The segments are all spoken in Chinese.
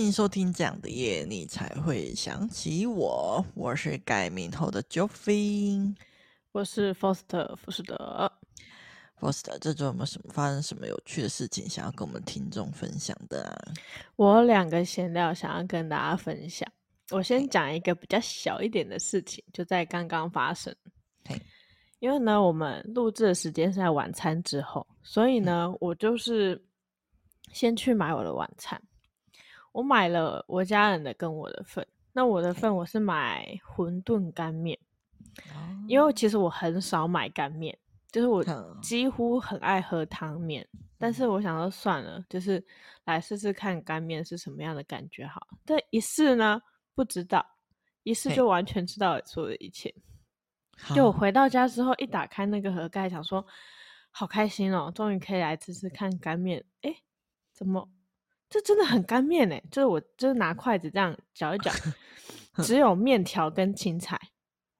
欢迎收听这样的夜，你才会想起我。我是改名后的 Jofie，我是 Foster 福士德。Foster，这周有没有什么发生什么有趣的事情想要跟我们听众分享的啊？我有两个闲聊想要跟大家分享。我先讲一个比较小一点的事情，就在刚刚发生。因为呢，我们录制的时间是在晚餐之后，所以呢，嗯、我就是先去买我的晚餐。我买了我家人的跟我的份。那我的份我是买馄饨干面，因为其实我很少买干面，就是我几乎很爱喝汤面。但是我想说算了，就是来试试看干面是什么样的感觉好。但一试呢，不知道，一试就完全知道了所有的一切。就我回到家之后，一打开那个盒盖，想说好开心哦，终于可以来吃吃看干面。哎，怎么这真的很干面哎？就是我就是拿筷子这样搅一搅，只有面条跟青菜，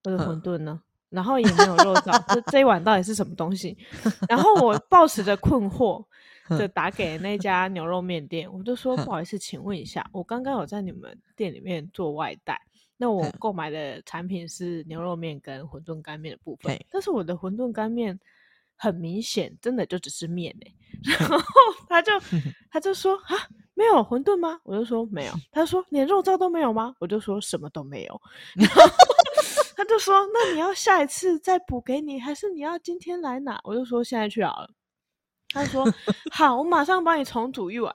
我的馄饨呢，然后也没有肉燥。这这一碗到底是什么东西？然后我抱持着困惑，就打给那家牛肉面店，我就说不好意思，请问一下，我刚刚有在你们店里面做外带。那我购买的产品是牛肉面跟馄饨干面的部分，但是我的馄饨干面很明显，真的就只是面哎、欸。然 后他就他就说啊，没有馄饨吗？我就说没有。他说连肉燥都没有吗？我就说什么都没有。然后 他就说那你要下一次再补给你，还是你要今天来拿？我就说现在去好了。他说好，我马上帮你重煮一碗。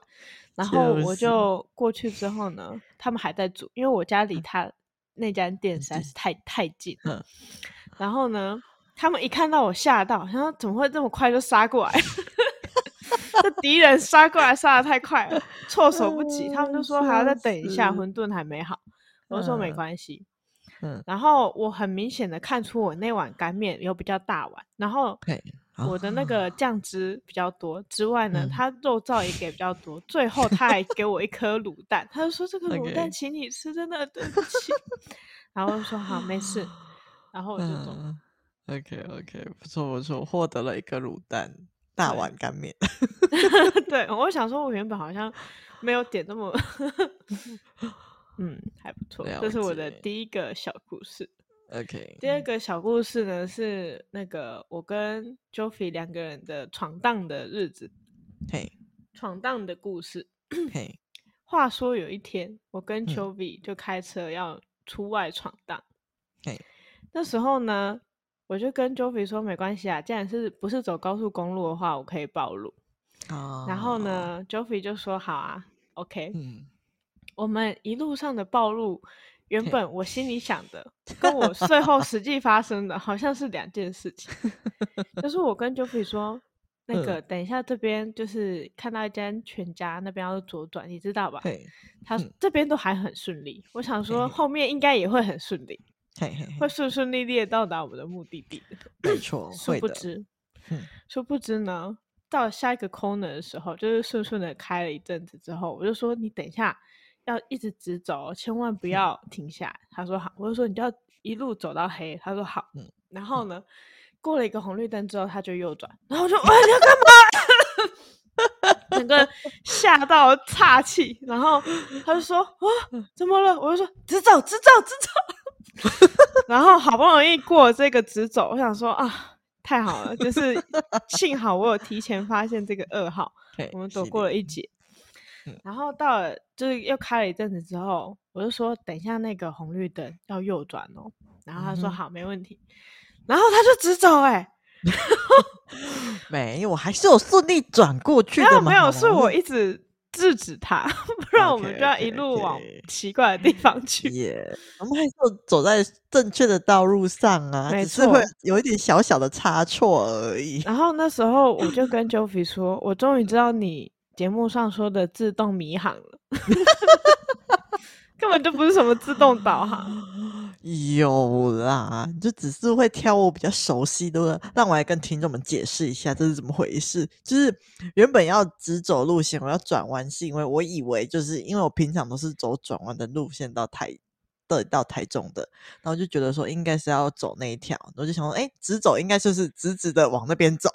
然后我就过去之后呢，他们还在煮，因为我家离他。那家店实在是太太近了，然后呢，他们一看到我吓到，然后怎么会这么快就杀过来？这敌人杀过来杀的太快了，措手不及。他们就说还要再等一下，馄饨还没好。我说没关系。嗯然后我很明显的看出我那碗干面有比较大碗，然后。我的那个酱汁比较多之外呢，他肉燥也给比较多，最后他还给我一颗卤蛋，他就说这个 卤蛋请你吃，真的对不起。然后我说好，没事，然后我就走。OK OK，不错不错，获得了一个卤蛋大碗干面。对，我想说，我原本好像没有点那么，嗯，还不错。这是我的第一个小故事。OK，第二个小故事呢是那个我跟 Jofie 两个人的闯荡的日子，嘿，闯荡的故事。嘿，话说有一天，我跟 Jofie 就开车要出外闯荡，嘿，那时候呢，我就跟 Jofie 说没关系啊，既然是不是走高速公路的话，我可以暴露。哦，然后呢，Jofie 就说好啊，OK，嗯，我们一路上的暴露。原本我心里想的，跟我最后实际发生的好像是两件事情。就是我跟 Jofie 说，那个等一下这边就是看到一间全家那边要左转，你知道吧？对他这边都还很顺利，我想说后面应该也会很顺利，会顺顺利利的到达我们的目的地。没错，殊不知，殊不知呢，到下一个 corner 的时候，就是顺顺的开了一阵子之后，我就说你等一下。要一直直走，千万不要停下。他说好，我就说你就要一路走到黑。他说好，嗯。然后呢，过了一个红绿灯之后，他就右转。然后我说：“哇，你要干嘛？” 整个吓到岔气。然后他就说：“哇，怎么了？”我就说：“直走，直走，直走。”然后好不容易过这个直走，我想说啊，太好了，就是 幸好我有提前发现这个噩耗，我们躲过了一劫。然后到了，就是又开了一阵子之后，我就说等一下那个红绿灯要右转哦。然后他说好，没问题。然后他就直走哎，没有，我还是有顺利转过去的嘛。没有，是我一直制止他，不然我们就要一路往奇怪的地方去。耶，我们还是走在正确的道路上啊，只是会有一点小小的差错而已。然后那时候我就跟 Jofie 说，我终于知道你。节目上说的自动迷航了，根本就不是什么自动导航。有啦，就只是会挑我比较熟悉的，让我来跟听众们解释一下这是怎么回事。就是原本要直走路线，我要转弯，是因为我以为就是因为我平常都是走转弯的路线到台的到台中的，然后就觉得说应该是要走那一条，我就想说，哎、直走应该就是直直的往那边走。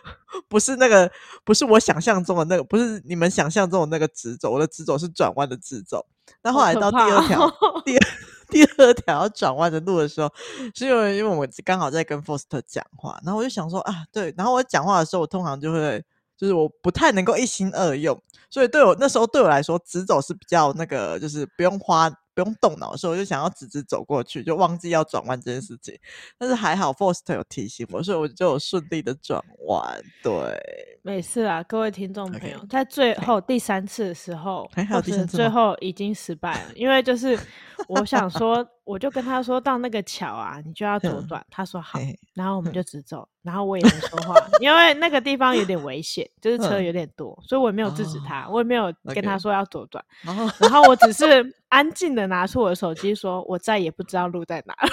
不是那个，不是我想象中的那个，不是你们想象中的那个直走，我的直走是转弯的直走。那后来到 第二条，第二第二条要转弯的路的时候，是因为因为我刚好在跟 Foster 讲话，然后我就想说啊，对，然后我讲话的时候，我通常就会。就是我不太能够一心二用，所以对我那时候对我来说，直走是比较那个，就是不用花。不用动脑的时候，我就想要直直走过去，就忘记要转弯这件事情。但是还好，Foster 有提醒我，所以我就有顺利的转弯。对，没事啊，各位听众朋友，okay. 在最后第三次的时候，还好第三次最后已经失败了，因为就是 我想说，我就跟他说到那个桥啊，你就要左转，他说好，然后我们就直走，然后我也没说话，因为那个地方有点危险，就是车有点多，所以我也没有制止他，我也没有跟他说要左转.然后我只是。安静的拿出我的手机，说：“我再也不知道路在哪了。”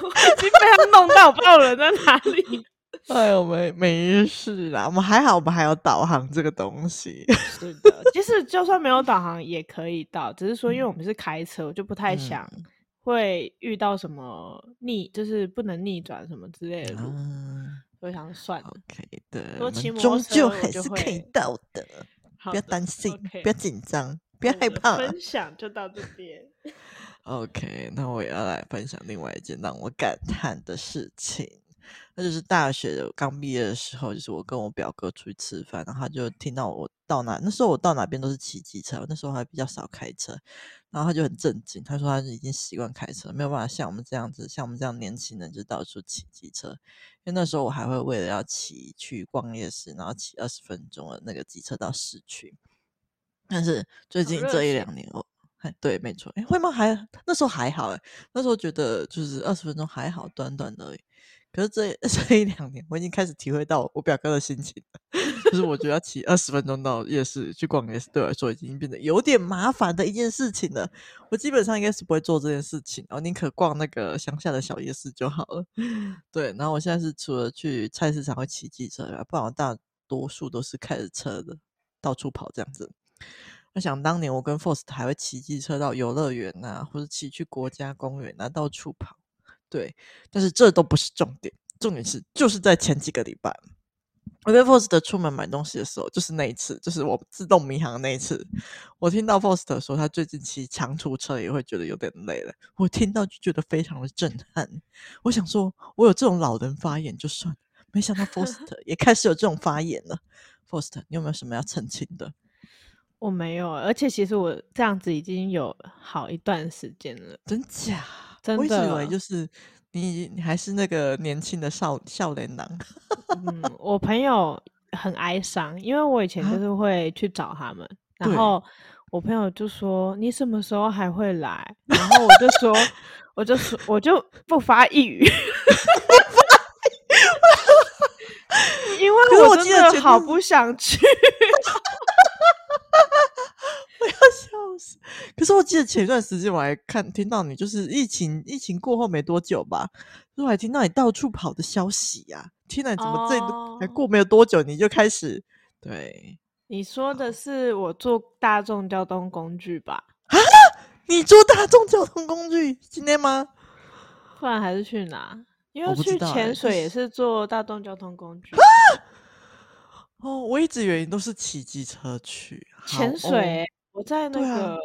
我已经被他弄到，我不知道人在哪里。哎呦，没没事啦，我们还好，我们还有导航这个东西。是的，其实就算没有导航也可以到，只是说因为我们是开车，我就不太想会遇到什么逆，就是不能逆转什么之类的路，我、嗯、想算了。OK 的，终究还是可以到的。不要担心，okay. 不要紧张，不要害怕。分享就到这边。OK，那我也要来分享另外一件让我感叹的事情，那就是大学刚毕业的时候，就是我跟我表哥出去吃饭，然后他就听到我到哪，那时候我到哪边都是骑机车，那时候还比较少开车，然后他就很震惊，他说他已经习惯开车，没有办法像我们这样子，像我们这样年轻人就到处骑机车。因为那时候我还会为了要骑去逛夜市，然后骑二十分钟的那个机车到市区。但是最近这一两年，我，哎，对，没错，哎，会吗？还那时候还好，哎，那时候觉得就是二十分钟还好，短短的而已。可是这 这一两年，我已经开始体会到我表哥的心情了。就是我觉得要骑二十分钟到夜市去逛夜市，对我来说已经变得有点麻烦的一件事情了。我基本上应该是不会做这件事情，哦，宁可逛那个乡下的小夜市就好了。对，然后我现在是除了去菜市场会骑机车，不然我大多数都是开着车的，到处跑这样子。我想当年我跟 Force 还会骑机车到游乐园呐，或者骑去国家公园啊，到处跑。对，但是这都不是重点，重点是就是在前几个礼拜，我跟 Foster 出门买东西的时候，就是那一次，就是我自动迷航的那一次，我听到 Foster 说他最近骑长途车也会觉得有点累了，我听到就觉得非常的震撼。我想说，我有这种老人发言就算了，没想到 Foster 也开始有这种发言了。Foster，你有没有什么要澄清的？我没有，而且其实我这样子已经有好一段时间了，真假？我一直以为就是你，你还是那个年轻的少少年郎。嗯，我朋友很哀伤，因为我以前就是会去找他们，然后我朋友就说：“你什么时候还会来？”然后我就说：“我就说我就不发一语。”因为我真的好不想去。我要笑死！可是我记得前一段时间我还看听到你，就是疫情疫情过后没多久吧，我还听到你到处跑的消息呀、啊。天哪，怎么这还过没有多久你就开始？对，你说的是我坐大众交通工具吧？啊，你坐大众交通工具今天吗？不然还是去哪？因为去潜水也是坐大众交通工具。哦，我一直以为你都是骑机车去潜水。我在那个，啊、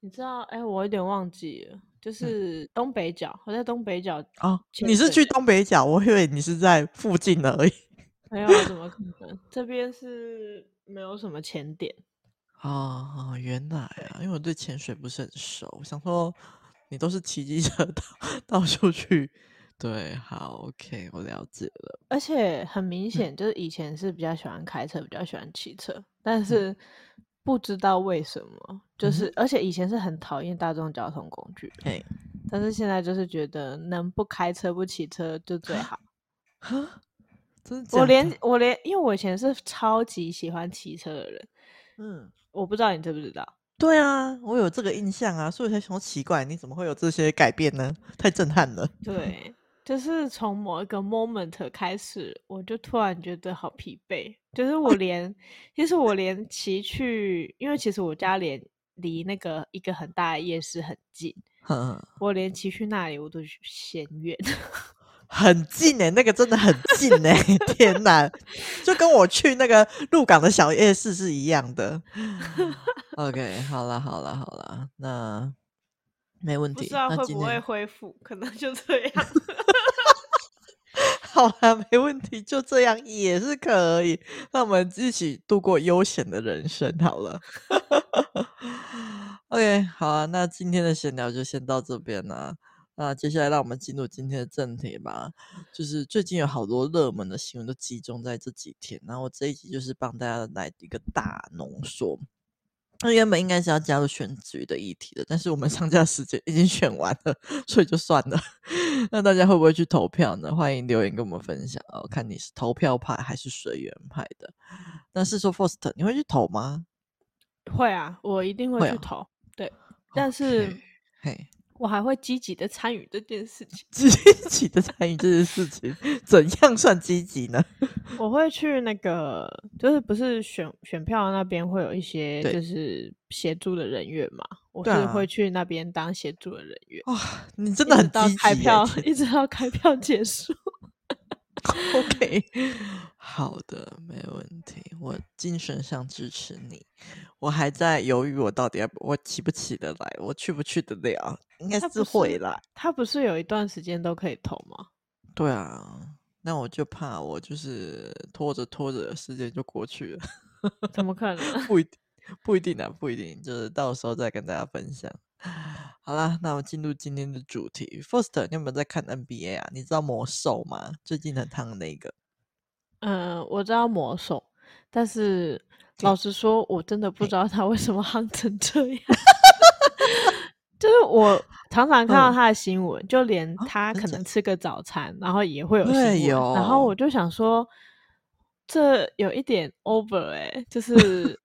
你知道，哎、欸，我有点忘记了，就是东北角。嗯、我在东北角哦，你是去东北角？我以为你是在附近而已。没有，怎么可能？这边是没有什么潜点。哦，原来啊，因为我对潜水不是很熟，我想说你都是骑机车 到到处去。对，好，OK，我了解了。而且很明显，就是以前是比较喜欢开车，嗯、比较喜欢骑车，但是。嗯不知道为什么，就是、嗯、而且以前是很讨厌大众交通工具，哎，但是现在就是觉得能不开车不骑车就最好。真的？我连我连，因为我以前是超级喜欢骑车的人，嗯，我不知道你知不知道？对啊，我有这个印象啊，所以才想说奇怪，你怎么会有这些改变呢？太震撼了。对。就是从某一个 moment 开始，我就突然觉得好疲惫。就是我 连，其实我连骑去，因为其实我家连离那个一个很大的夜市很近，我连骑去那里我都嫌远。很近哎、欸，那个真的很近哎、欸，天哪，就跟我去那个鹿港的小夜市是一样的。OK，好了好了好了，那没问题。不知道会不会恢复，可能就这样。好了，没问题，就这样也是可以。那我们一起度过悠闲的人生好了。OK，好啊，那今天的闲聊就先到这边了。那接下来让我们进入今天的正题吧。就是最近有好多热门的新闻都集中在这几天，然后我这一集就是帮大家来一个大浓缩。那原本应该是要加入选举的议题的，但是我们 上架时间已经选完了，所以就算了。那大家会不会去投票呢？欢迎留言跟我们分享哦。看你是投票派还是随缘派的。但是说 Faust，你会去投吗？会啊，我一定会去投。啊、对，但是嘿。我还会积极的参与这件事情。积极的参与这件事情，怎样算积极呢？我会去那个，就是不是选选票那边会有一些就是协助的人员嘛？我是会去那边当协助的人员。哇、啊，你真的很积极。开票一直到开票结束。OK，好的，没问题。我精神上支持你。我还在犹豫，我到底要我起不起得来，我去不去得了？应该是会啦。他不是有一段时间都可以投吗？对啊，那我就怕我就是拖着拖着时间就过去了。怎么可能？不一定，不一定啊，不一定，就是到时候再跟大家分享。好啦，那我进入今天的主题。First，你有没有在看 NBA 啊？你知道魔兽吗？最近很烫的那个。嗯，我知道魔兽，但是老实说，我真的不知道他为什么夯成这样。就是我常常看到他的新闻，嗯、就连他可能吃个早餐，哦、然后也会有新闻。然后我就想说，这有一点 over 哎、欸，就 是。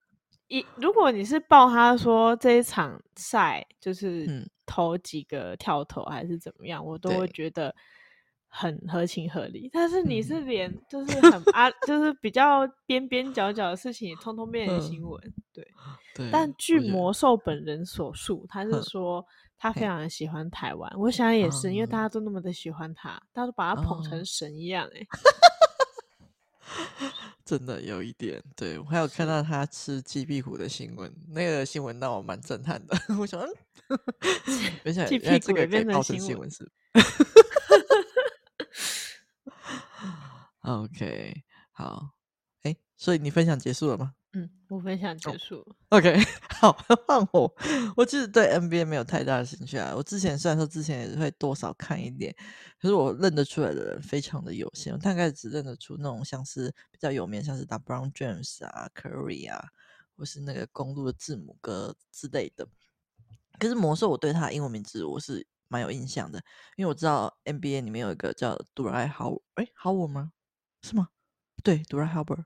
一，如果你是报他说这一场赛就是投几个跳投还是怎么样，嗯、我都会觉得很合情合理。但是你是连 就是很啊，就是比较边边角角的事情也通通变成新闻，对。对，但据魔兽本人所述，他是说他非常的喜欢台湾。我想也是，因为大家都那么的喜欢他，大家都把他捧成神一样、欸，哎。真的有一点，对，我还有看到他吃鸡屁股的新闻，那个新闻让我蛮震撼的。我想，没想到这个可以报成新闻是。OK，好，哎，所以你分享结束了吗？嗯，我分享结束。Oh, OK，好，换我。我其实对 NBA 没有太大的兴趣啊。我之前虽然说之前也是会多少看一点，可是我认得出来的人非常的有限。我大概只认得出那种像是比较有名，像是打 Brown James 啊、Curry 啊，或是那个公路的字母哥之类的。可是魔兽，我对他的英文名字我是蛮有印象的，因为我知道 NBA 里面有一个叫 Dwight Howard，哎，Howard 吗？是吗？对，Dwight Howard。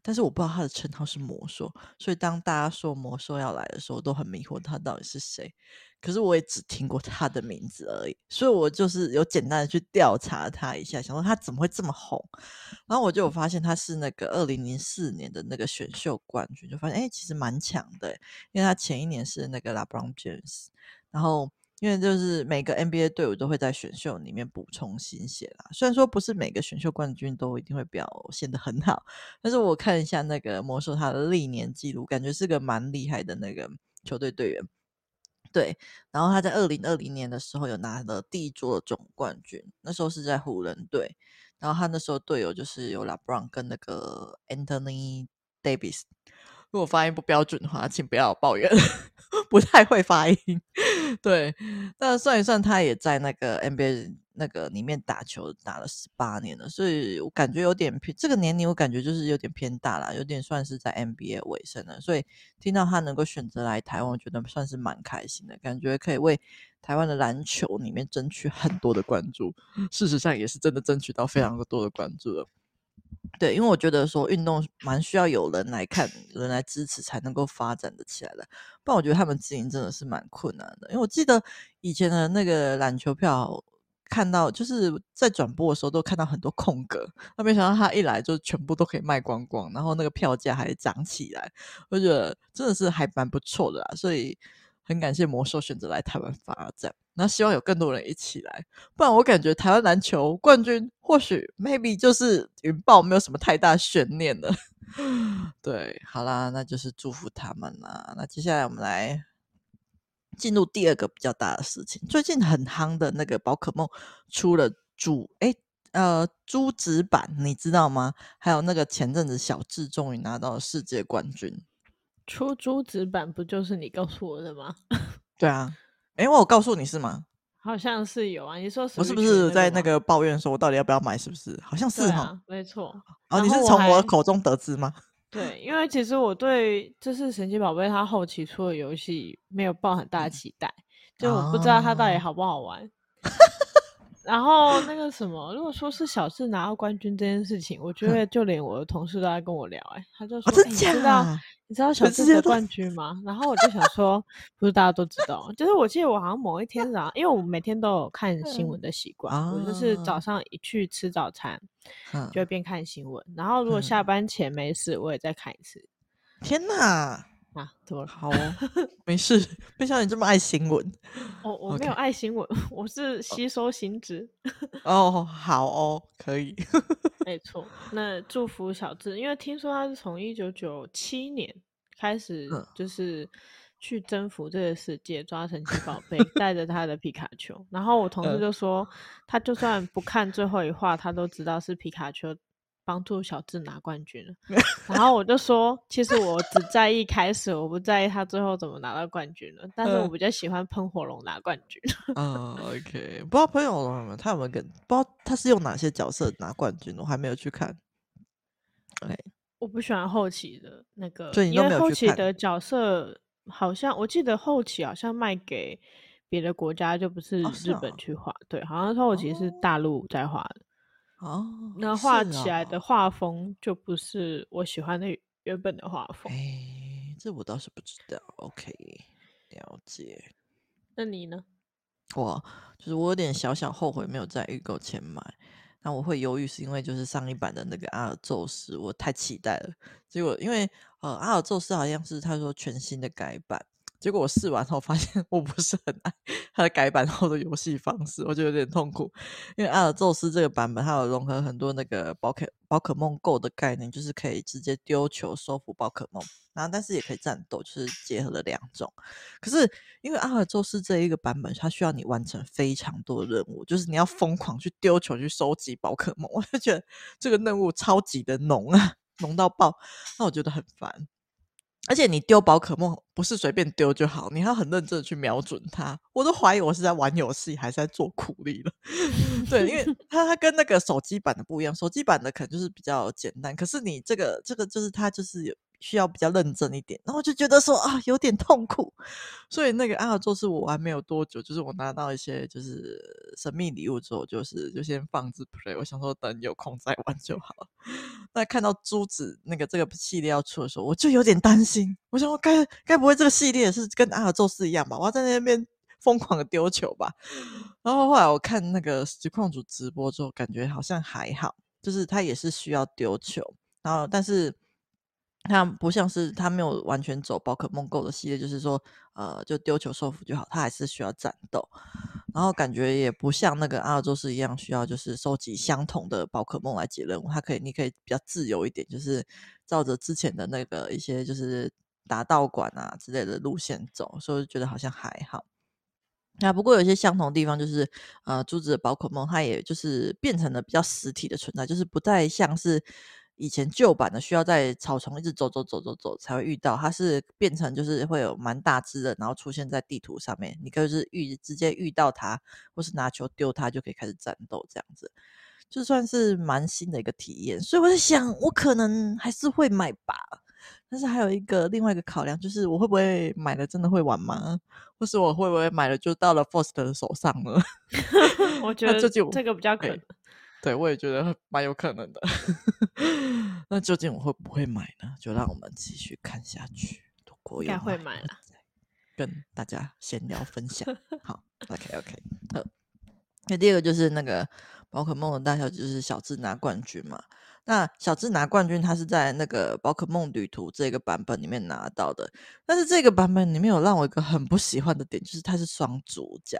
但是我不知道他的称号是魔兽，所以当大家说魔兽要来的时候，都很迷惑他到底是谁。可是我也只听过他的名字而已，所以我就是有简单的去调查他一下，想说他怎么会这么红。然后我就有发现他是那个二零零四年的那个选秀冠军，就发现哎，其实蛮强的，因为他前一年是那个 LeBron James，然后。因为就是每个 NBA 队伍都会在选秀里面补充新血啦。虽然说不是每个选秀冠军都一定会表现得很好，但是我看一下那个魔兽他的历年记录，感觉是个蛮厉害的那个球队队员。对，然后他在二零二零年的时候有拿了第一座总冠军，那时候是在湖人队。然后他那时候队友就是有 LeBron 跟那个 Anthony Davis。如果发音不标准的话，请不要抱怨。不太会发音，对，但算一算，他也在那个 NBA 那个里面打球打了十八年了，所以我感觉有点偏这个年龄，我感觉就是有点偏大了，有点算是在 NBA 尾声了。所以听到他能够选择来台湾，我觉得算是蛮开心的，感觉可以为台湾的篮球里面争取很多的关注。事实上，也是真的争取到非常多的关注了。对，因为我觉得说运动蛮需要有人来看、人来支持，才能够发展的起来的。不然我觉得他们经营真的是蛮困难的。因为我记得以前的那个篮球票，看到就是在转播的时候都看到很多空格，那没想到他一来就全部都可以卖光光，然后那个票价还涨起来，我觉得真的是还蛮不错的啦。所以很感谢魔兽选择来台湾发展。那希望有更多人一起来，不然我感觉台湾篮球冠军或许 maybe 就是云豹，没有什么太大悬念了。对，好啦，那就是祝福他们啦。那接下来我们来进入第二个比较大的事情，最近很夯的那个宝可梦出了主诶呃珠子版，你知道吗？还有那个前阵子小智终于拿到了世界冠军，出珠子版不就是你告诉我的吗？对啊。哎，我有告诉你是吗？好像是有啊。你说我是不是在那个抱怨说，我到底要不要买？是不是？好像是哈、啊，没错。哦，你是从我的口中得知吗？对，因为其实我对就是神奇宝贝它后期出的游戏没有抱很大的期待，嗯、就我不知道它到底好不好玩。哦、然后那个什么，如果说是小智拿到冠军这件事情，我觉得就连我的同事都在跟我聊、欸，哎，他就说，你知道你知道小智得冠军吗？然后我就想说，不是大家都知道，就是我记得我好像某一天早上，因为我每天都有看新闻的习惯，嗯、我就是早上一去吃早餐，嗯、就会边看新闻，然后如果下班前没事，我也再看一次。天哪！啊，怎么好哦？没事，没想到你这么爱新闻。哦，我没有爱新闻. 我是吸收新知。哦，好哦，可以。没错，那祝福小智，因为听说他是从一九九七年开始，就是去征服这个世界，抓神奇宝贝，带着他的皮卡丘。然后我同事就说，他就算不看最后一话，他都知道是皮卡丘。帮助小智拿冠军了，然后我就说，其实我只在意开始，我不在意他最后怎么拿到冠军了。但是我比较喜欢喷火龙拿冠军。嗯，OK，不知道喷火龙他有没有跟，不知道他是用哪些角色拿冠军，我还没有去看。对，我不喜欢后期的那个，因为后期的角色好像我记得后期好像卖给别的国家，就不是日本去画。对，好像后期是大陆在画的。哦，那画起来的画风就不是我喜欢的原本的画风。哎，这我倒是不知道。OK，了解。那你呢？我就是我有点小小后悔没有在预购前买。那我会犹豫是因为就是上一版的那个阿尔宙斯，我太期待了。结果因为呃阿尔宙斯好像是他说全新的改版。结果我试完后发现 我不是很爱它的改版后的游戏方式，我觉得有点痛苦。因为阿尔宙斯这个版本它有融合很多那个宝可宝可梦 Go 的概念，就是可以直接丢球收服宝可梦，然后但是也可以战斗，就是结合了两种。可是因为阿尔宙斯这一个版本，它需要你完成非常多任务，就是你要疯狂去丢球去收集宝可梦，我就觉得这个任务超级的浓啊，浓到爆，那我觉得很烦。而且你丢宝可梦不是随便丢就好，你要很认真的去瞄准它。我都怀疑我是在玩游戏还是在做苦力了。对，因为 它它跟那个手机版的不一样，手机版的可能就是比较简单，可是你这个这个就是它就是有。需要比较认真一点，然后我就觉得说啊，有点痛苦。所以那个阿尔宙斯我玩没有多久，就是我拿到一些就是神秘礼物之后，就是就先放置 play。我想说等有空再玩就好。那看到珠子那个这个系列要出的时候，我就有点担心。我想说该该不会这个系列是跟阿尔宙斯一样吧？我要在那边疯狂的丢球吧？然后后来我看那个实况主直播之后，感觉好像还好，就是他也是需要丢球，然后但是。它不像是它没有完全走宝可梦 Go 的系列，就是说，呃，就丢球收服就好，它还是需要战斗，然后感觉也不像那个阿尔宙斯一样需要就是收集相同的宝可梦来解任务，它可以，你可以比较自由一点，就是照着之前的那个一些就是打道馆啊之类的路线走，所以觉得好像还好。那不过有些相同的地方就是，呃，珠子的宝可梦它也就是变成了比较实体的存在，就是不再像是。以前旧版的需要在草丛一直走走走走走才会遇到，它是变成就是会有蛮大只的，然后出现在地图上面，你可以是遇直接遇到它，或是拿球丢它就可以开始战斗，这样子就算是蛮新的一个体验。所以我在想，我可能还是会买吧。但是还有一个另外一个考量，就是我会不会买了真的会玩吗？或是我会不会买了就到了 Forst 的手上了？我 觉得这个比较可能。对，我也觉得蛮有可能的。那究竟我会不会买呢？就让我们继续看下去。应该会买了，跟大家闲聊分享。好，OK OK。好，那第二个就是那个宝可梦的大小，就是小智拿冠军嘛。那小智拿冠军，他是在那个宝可梦旅途这个版本里面拿到的。但是这个版本里面有让我一个很不喜欢的点，就是他是双主角。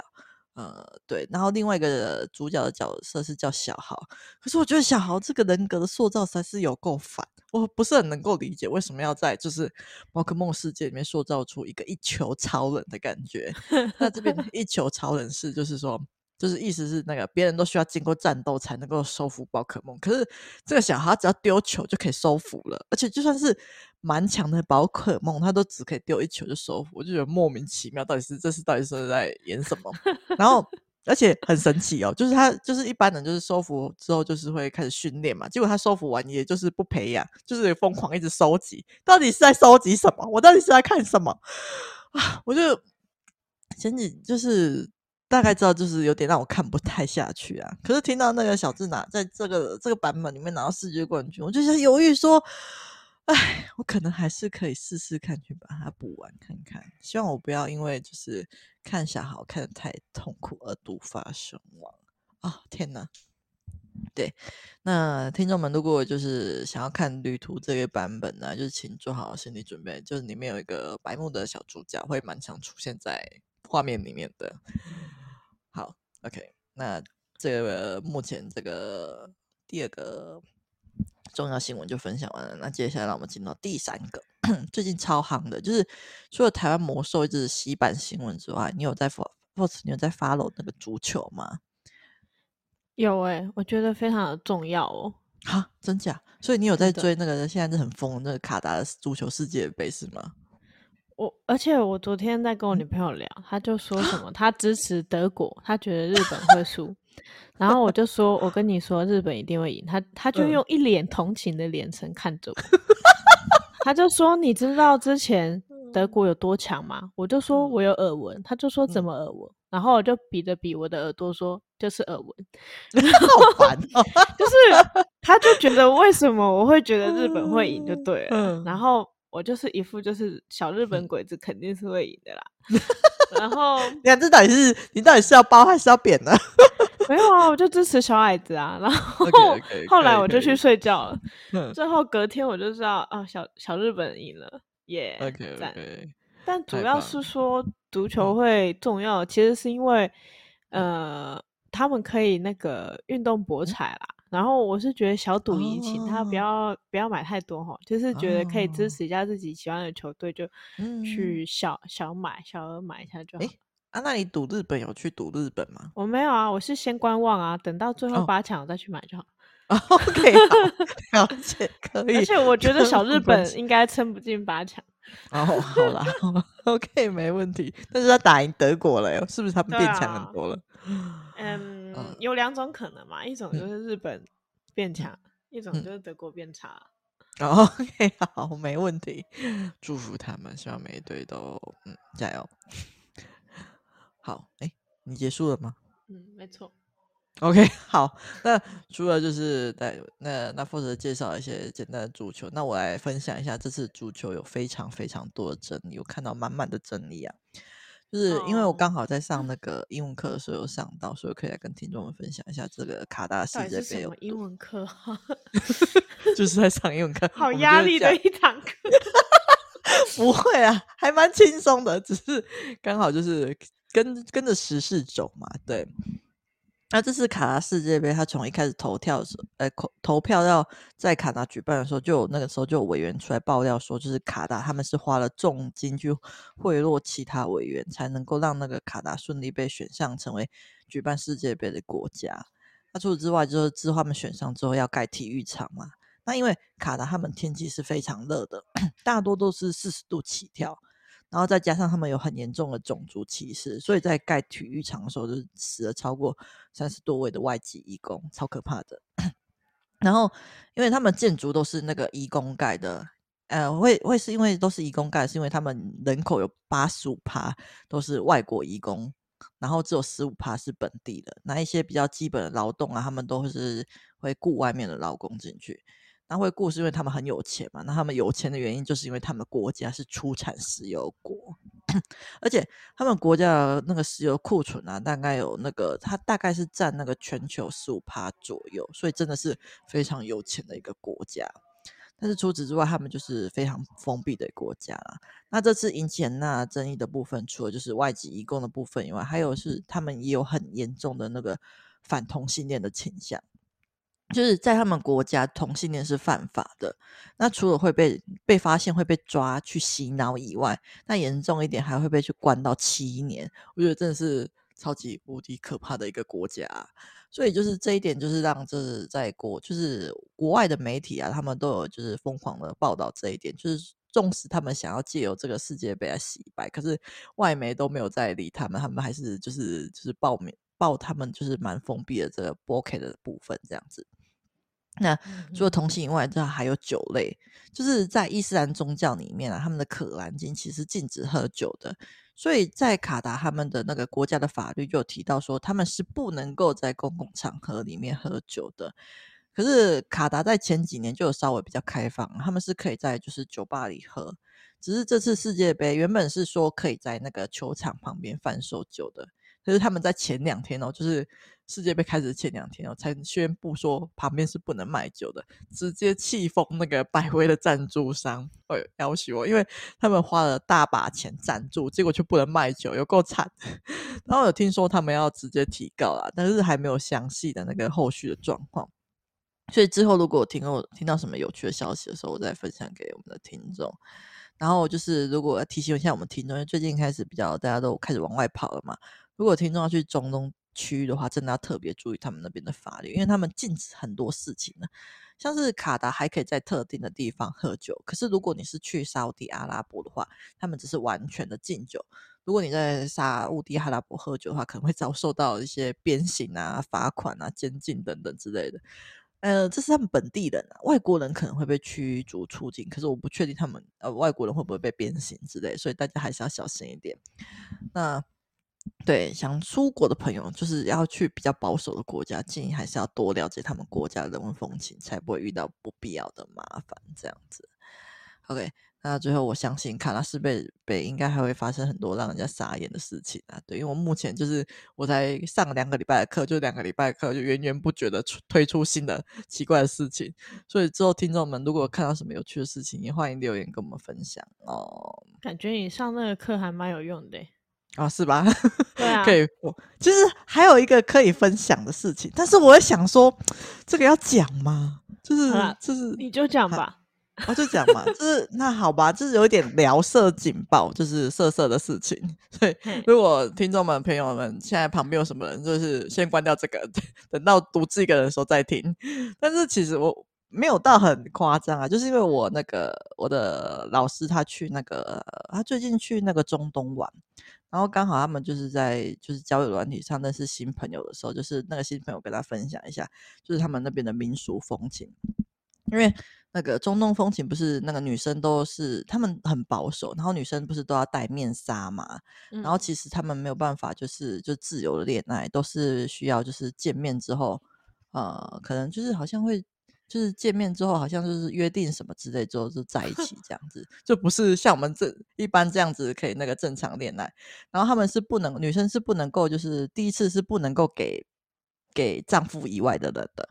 呃，对，然后另外一个主角的角色是叫小豪，可是我觉得小豪这个人格的塑造实在是有够烦，我不是很能够理解为什么要在就是宝可梦世界里面塑造出一个一球超人的感觉。那这边 一球超人是就是说，就是意思是那个别人都需要经过战斗才能够收服宝可梦，可是这个小孩只要丢球就可以收服了，而且就算是蛮强的宝可梦，他都只可以丢一球就收服，我就觉得莫名其妙，到底是这是到底是在演什么？然后 而且很神奇哦，就是他就是一般人就是收服之后就是会开始训练嘛，结果他收服完也就是不培养，就是疯狂一直收集，到底是在收集什么？我到底是在看什么啊？我就前几就是。大概知道，就是有点让我看不太下去啊。可是听到那个小智拿在这个这个版本里面拿到世界冠军，我就想犹豫说，哎，我可能还是可以试试看去把它补完看看。希望我不要因为就是看小豪看得太痛苦而毒发身亡啊、天哪！对，那听众们如果就是想要看旅途这个版本呢，就是请做好心理准备，就是里面有一个白木的小主角会蛮常出现在画面里面的。好，OK，那这个目前这个第二个重要新闻就分享完了。那接下来让我们进到第三个，最近超夯的，就是除了台湾魔兽一直洗版新闻之外，你有在 Force，你有在 follow 那个足球吗？有诶、欸，我觉得非常的重要哦。哈，真假？所以你有在追那个现在是很疯的那个卡达的足球世界杯是吗？我而且我昨天在跟我女朋友聊，她就说什么 她支持德国，她觉得日本会输，然后我就说，我跟你说日本一定会赢，她她就用一脸同情的眼神看着我，她就说你知道之前德国有多强吗？我就说我有耳闻，她就说怎么耳闻？然后我就比着比我的耳朵说就是耳闻，好烦哦，就是她就觉得为什么我会觉得日本会赢就 对了，然后。我就是一副就是小日本鬼子肯定是会赢的啦，然后 你看这到底是你到底是要包还是要扁呢？没有啊，我就支持小矮子啊。然后 okay, okay, 后来我就去睡觉了，最后隔天我就知道啊，小小日本赢了，耶、yeah, okay, okay，但主要是说足。球会重要，其实是因为呃，他们可以那个运动博彩啦。然后我是觉得小赌怡情，他不要、oh. 不要买太多哈，就是觉得可以支持一下自己喜欢的球队，就去小、嗯、小买小额买一下就好。啊，那你赌日本有去赌日本吗？我没有啊，我是先观望啊，等到最后八强我再去买就好。Oh. OK，了解，可以。而且我觉得小日本应该撑不进八强。哦，好啦，OK，没问题。但是他打赢德国了哟，是不是他们变强很多了？嗯、啊，um, 有两种可能嘛，一种就是日本变强，嗯，一种就是德国变差。嗯、OK，好，没问题。祝福他们，希望每一队都嗯加油。好，哎，你结束了吗？嗯，没错。OK，好，那除了就是在那那负责介绍一些简单的足球，那我来分享一下这次足球有非常非常多的争议，我看到满满的争议啊，就是因为我刚好在上那个英文课的时候有上到，所以可以来跟听众们分享一下这个卡达世界杯有英文课，就是在上英文课，好压力的一堂课，不会啊，还蛮轻松的，只是刚好就是跟跟着时事走嘛，对。那这次卡达世界杯，他从一开始投票的时候，呃，投投票要在卡达举办的时候，就有那个时候就有委员出来爆料说，就是卡达他们是花了重金去贿赂其他委员，才能够让那个卡达顺利被选上成为举办世界杯的国家。那除此之外，就是之后他们选上之后要盖体育场嘛。那因为卡达他们天气是非常热的，大多都是四十度起跳。然后再加上他们有很严重的种族歧视，所以在盖体育场的时候就死了超过三十多位的外籍义工，超可怕的。然后，因为他们建筑都是那个义工盖的，呃，会会是因为都是义工盖，是因为他们人口有八十五趴都是外国义工，然后只有十五趴是本地的。那一些比较基本的劳动啊，他们都是会雇外面的劳工进去。那会过是因为他们很有钱嘛？那他们有钱的原因就是因为他们国家是出产石油国，而且他们国家那个石油库存啊，大概有那个，它大概是占那个全球十五趴左右，所以真的是非常有钱的一个国家。但是除此之外，他们就是非常封闭的国家啦。那这次引起很大争议的部分，除了就是外籍移工的部分以外，还有是他们也有很严重的那个反同性恋的倾向。就是在他们国家，同性恋是犯法的。那除了会被被发现会被抓去洗脑以外，那严重一点还会被去关到七年。我觉得真的是超级无敌可怕的一个国家。所以就是这一点，就是让就是在国就是国外的媒体啊，他们都有就是疯狂的报道这一点。就是纵使他们想要借由这个世界杯来洗白，可是外媒都没有再理他们，他们还是就是就是报名报他们就是蛮封闭的这个 Burqa 的部分这样子。那除了同性以外，这还有酒类，就是在伊斯兰宗教里面啊，他们的可兰经其实禁止喝酒的，所以在卡达他们的那个国家的法律就有提到说，他们是不能够在公共场合里面喝酒的。可是卡达在前几年就有稍微比较开放，他们是可以在就是酒吧里喝，只是这次世界杯原本是说可以在那个球场旁边贩售酒的。可是他们在前两天哦，就是世界杯开始前两天哦，才宣布说旁边是不能卖酒的，直接气疯那个百威的赞助商，哎，要挟我，因为他们花了大把钱赞助，结果却不能卖酒，有够惨。然后有听说他们要直接提告啦，但是还没有详细的那个后续的状况。所以之后如果我听我听到什么有趣的消息的时候，我再分享给我们的听众。然后就是如果提醒一下我们听众，因为最近开始比较大家都开始往外跑了嘛。如果听众要去中东区域的话，真的要特别注意他们那边的法律，因为他们禁止很多事情呢。像是卡达还可以在特定的地方喝酒，可是如果你是去沙乌地阿拉伯的话，他们只是完全的禁酒。如果你在沙乌地阿拉伯喝酒的话，可能会遭受到一些鞭刑啊、罚款啊、监禁等等之类的。呃，这是他们本地人，外国人可能会被驱逐出境，可是我不确定他们呃外国人会不会被鞭刑之类，所以大家还是要小心一点。那。对，想出国的朋友，就是要去比较保守的国家，建议还是要多了解他们国家的人文风情，才不会遇到不必要的麻烦。这样子，OK。那最后，我相信卡达世界杯应该还会发生很多让人家傻眼的事情啊。对，因为我目前就是我才上两个礼拜的课，就两个礼拜的课就源源不绝的推出新的奇怪的事情。所以之后听众们如果看到什么有趣的事情，也欢迎留言跟我们分享哦。感觉你上那个课还蛮有用的。啊、哦，是吧？对啊，可以。我其实还有一个可以分享的事情，但是我也想说，这个要讲吗？就是就是，你就讲吧。我、啊、就讲嘛，就是 那好吧，就是有一点聊色警报，就是色色的事情。所以，如果听众们、朋友们现在旁边有什么人，就是先关掉这个，等到独自一个人的时候再听。但是其实我没有到很夸张啊，就是因为我那个我的老师他去那个，他最近去那个中东玩。然后刚好他们就是在就是交友软体上认识新朋友的时候，就是那个新朋友跟他分享一下，就是他们那边的民俗风情。因为那个中东风情不是那个女生都是他们很保守，然后女生不是都要戴面纱嘛？然后其实他们没有办法就是就自由的恋爱，都是需要就是见面之后，呃，可能就是好像会。就是见面之后，好像就是约定什么之类之后就在一 起这样子，就不是像我们这一般这样子可以那个正常恋爱。然后他们是不能，女生是不能够，就是第一次是不能够给给丈夫以外的人的。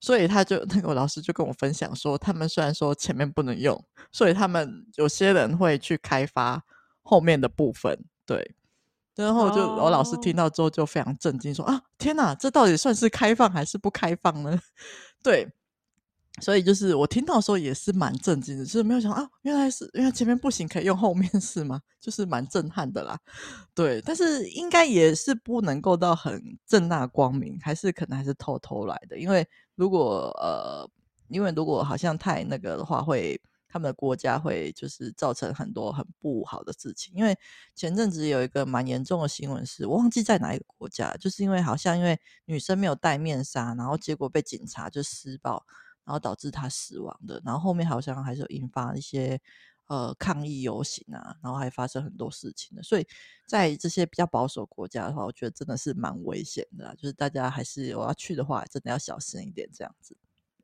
所以他就那个老师就跟我分享说，他们虽然说前面不能用，所以他们有些人会去开发后面的部分。对，然后就我老师听到之后就非常震惊，说啊，天哪，这到底算是开放还是不开放呢？对。所以就是我听到的时候也是蛮震惊的，就是没有想啊，原来是原来前面不行，可以用后面是吗？就是蛮震撼的啦。对，但是应该也是不能够到很正大光明，还是可能还是偷偷来的。因为如果呃，因为如果好像太那个的话，会他们的国家会就是造成很多很不好的事情。因为前阵子有一个蛮严重的新闻，是我忘记在哪一个国家，就是因为好像因为女生没有戴面纱，然后结果被警察就施暴。然后导致他死亡的，然后后面好像还是有引发一些呃抗议游行啊，然后还发生很多事情的，所以在这些比较保守国家的话，我觉得真的是蛮危险的啦，就是大家还是我要去的话，真的要小心一点这样子。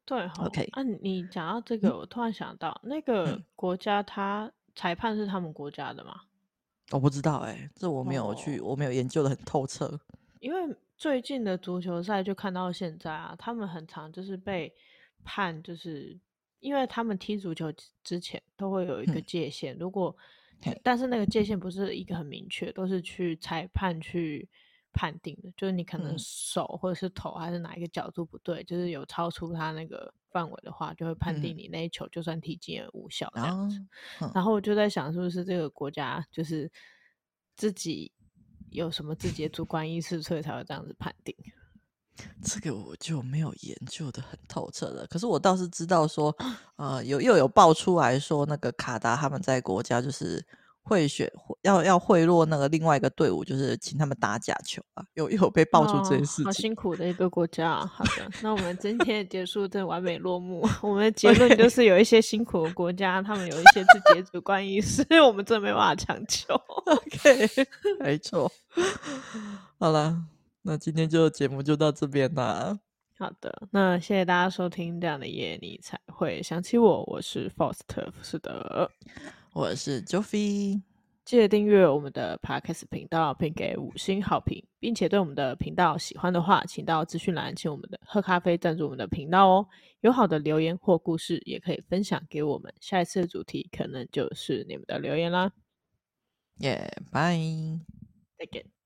对，OK。那你讲到这个，嗯，我突然想到，那个国家他裁判是他们国家的吗？我不知道哎，欸，这我没有去，哦，我没有研究的很透彻。因为最近的足球赛就看到现在啊，他们很常就是被。判就是因为他们踢足球之前都会有一个界限，嗯、如果但是那个界限不是一个很明确，都是去裁判去判定的，就是你可能手或者是头还是哪一个角度不对，嗯、就是有超出他那个范围的话，就会判定你那一球就算踢进也无效这样子。嗯、然后。我就在想，是不是这个国家就是自己有什么自己的主观意识，所以才会这样子判定？这个我就没有研究的很透彻了。可是我倒是知道说，呃，有又有爆出来说，那个卡达他们在国家就是贿选要要贿赂那个另外一个队伍，就是请他们打假球啊，有有被爆出这件事情。哦，好辛苦的一个国家啊。好的，那我们今天的结束这完美落幕。我们的结论就是有一些辛苦的国家，他们有一些自己的主观意识，我们真的没办法强求。OK，没错。好了。那今天就节目就到这边啦。好的，那谢谢大家收听。这样的夜你才会想起我，我是 Foster，是的，我是 Joffy。记得订阅我们的 Podcast 频道，并给五星好评，并且对我们的频道喜欢的话，请到资讯栏请我们的喝咖啡赞助我们的频道哦。有好的留言或故事，也可以分享给我们。下一次的主题可能就是你们的留言啦。耶，拜，再见。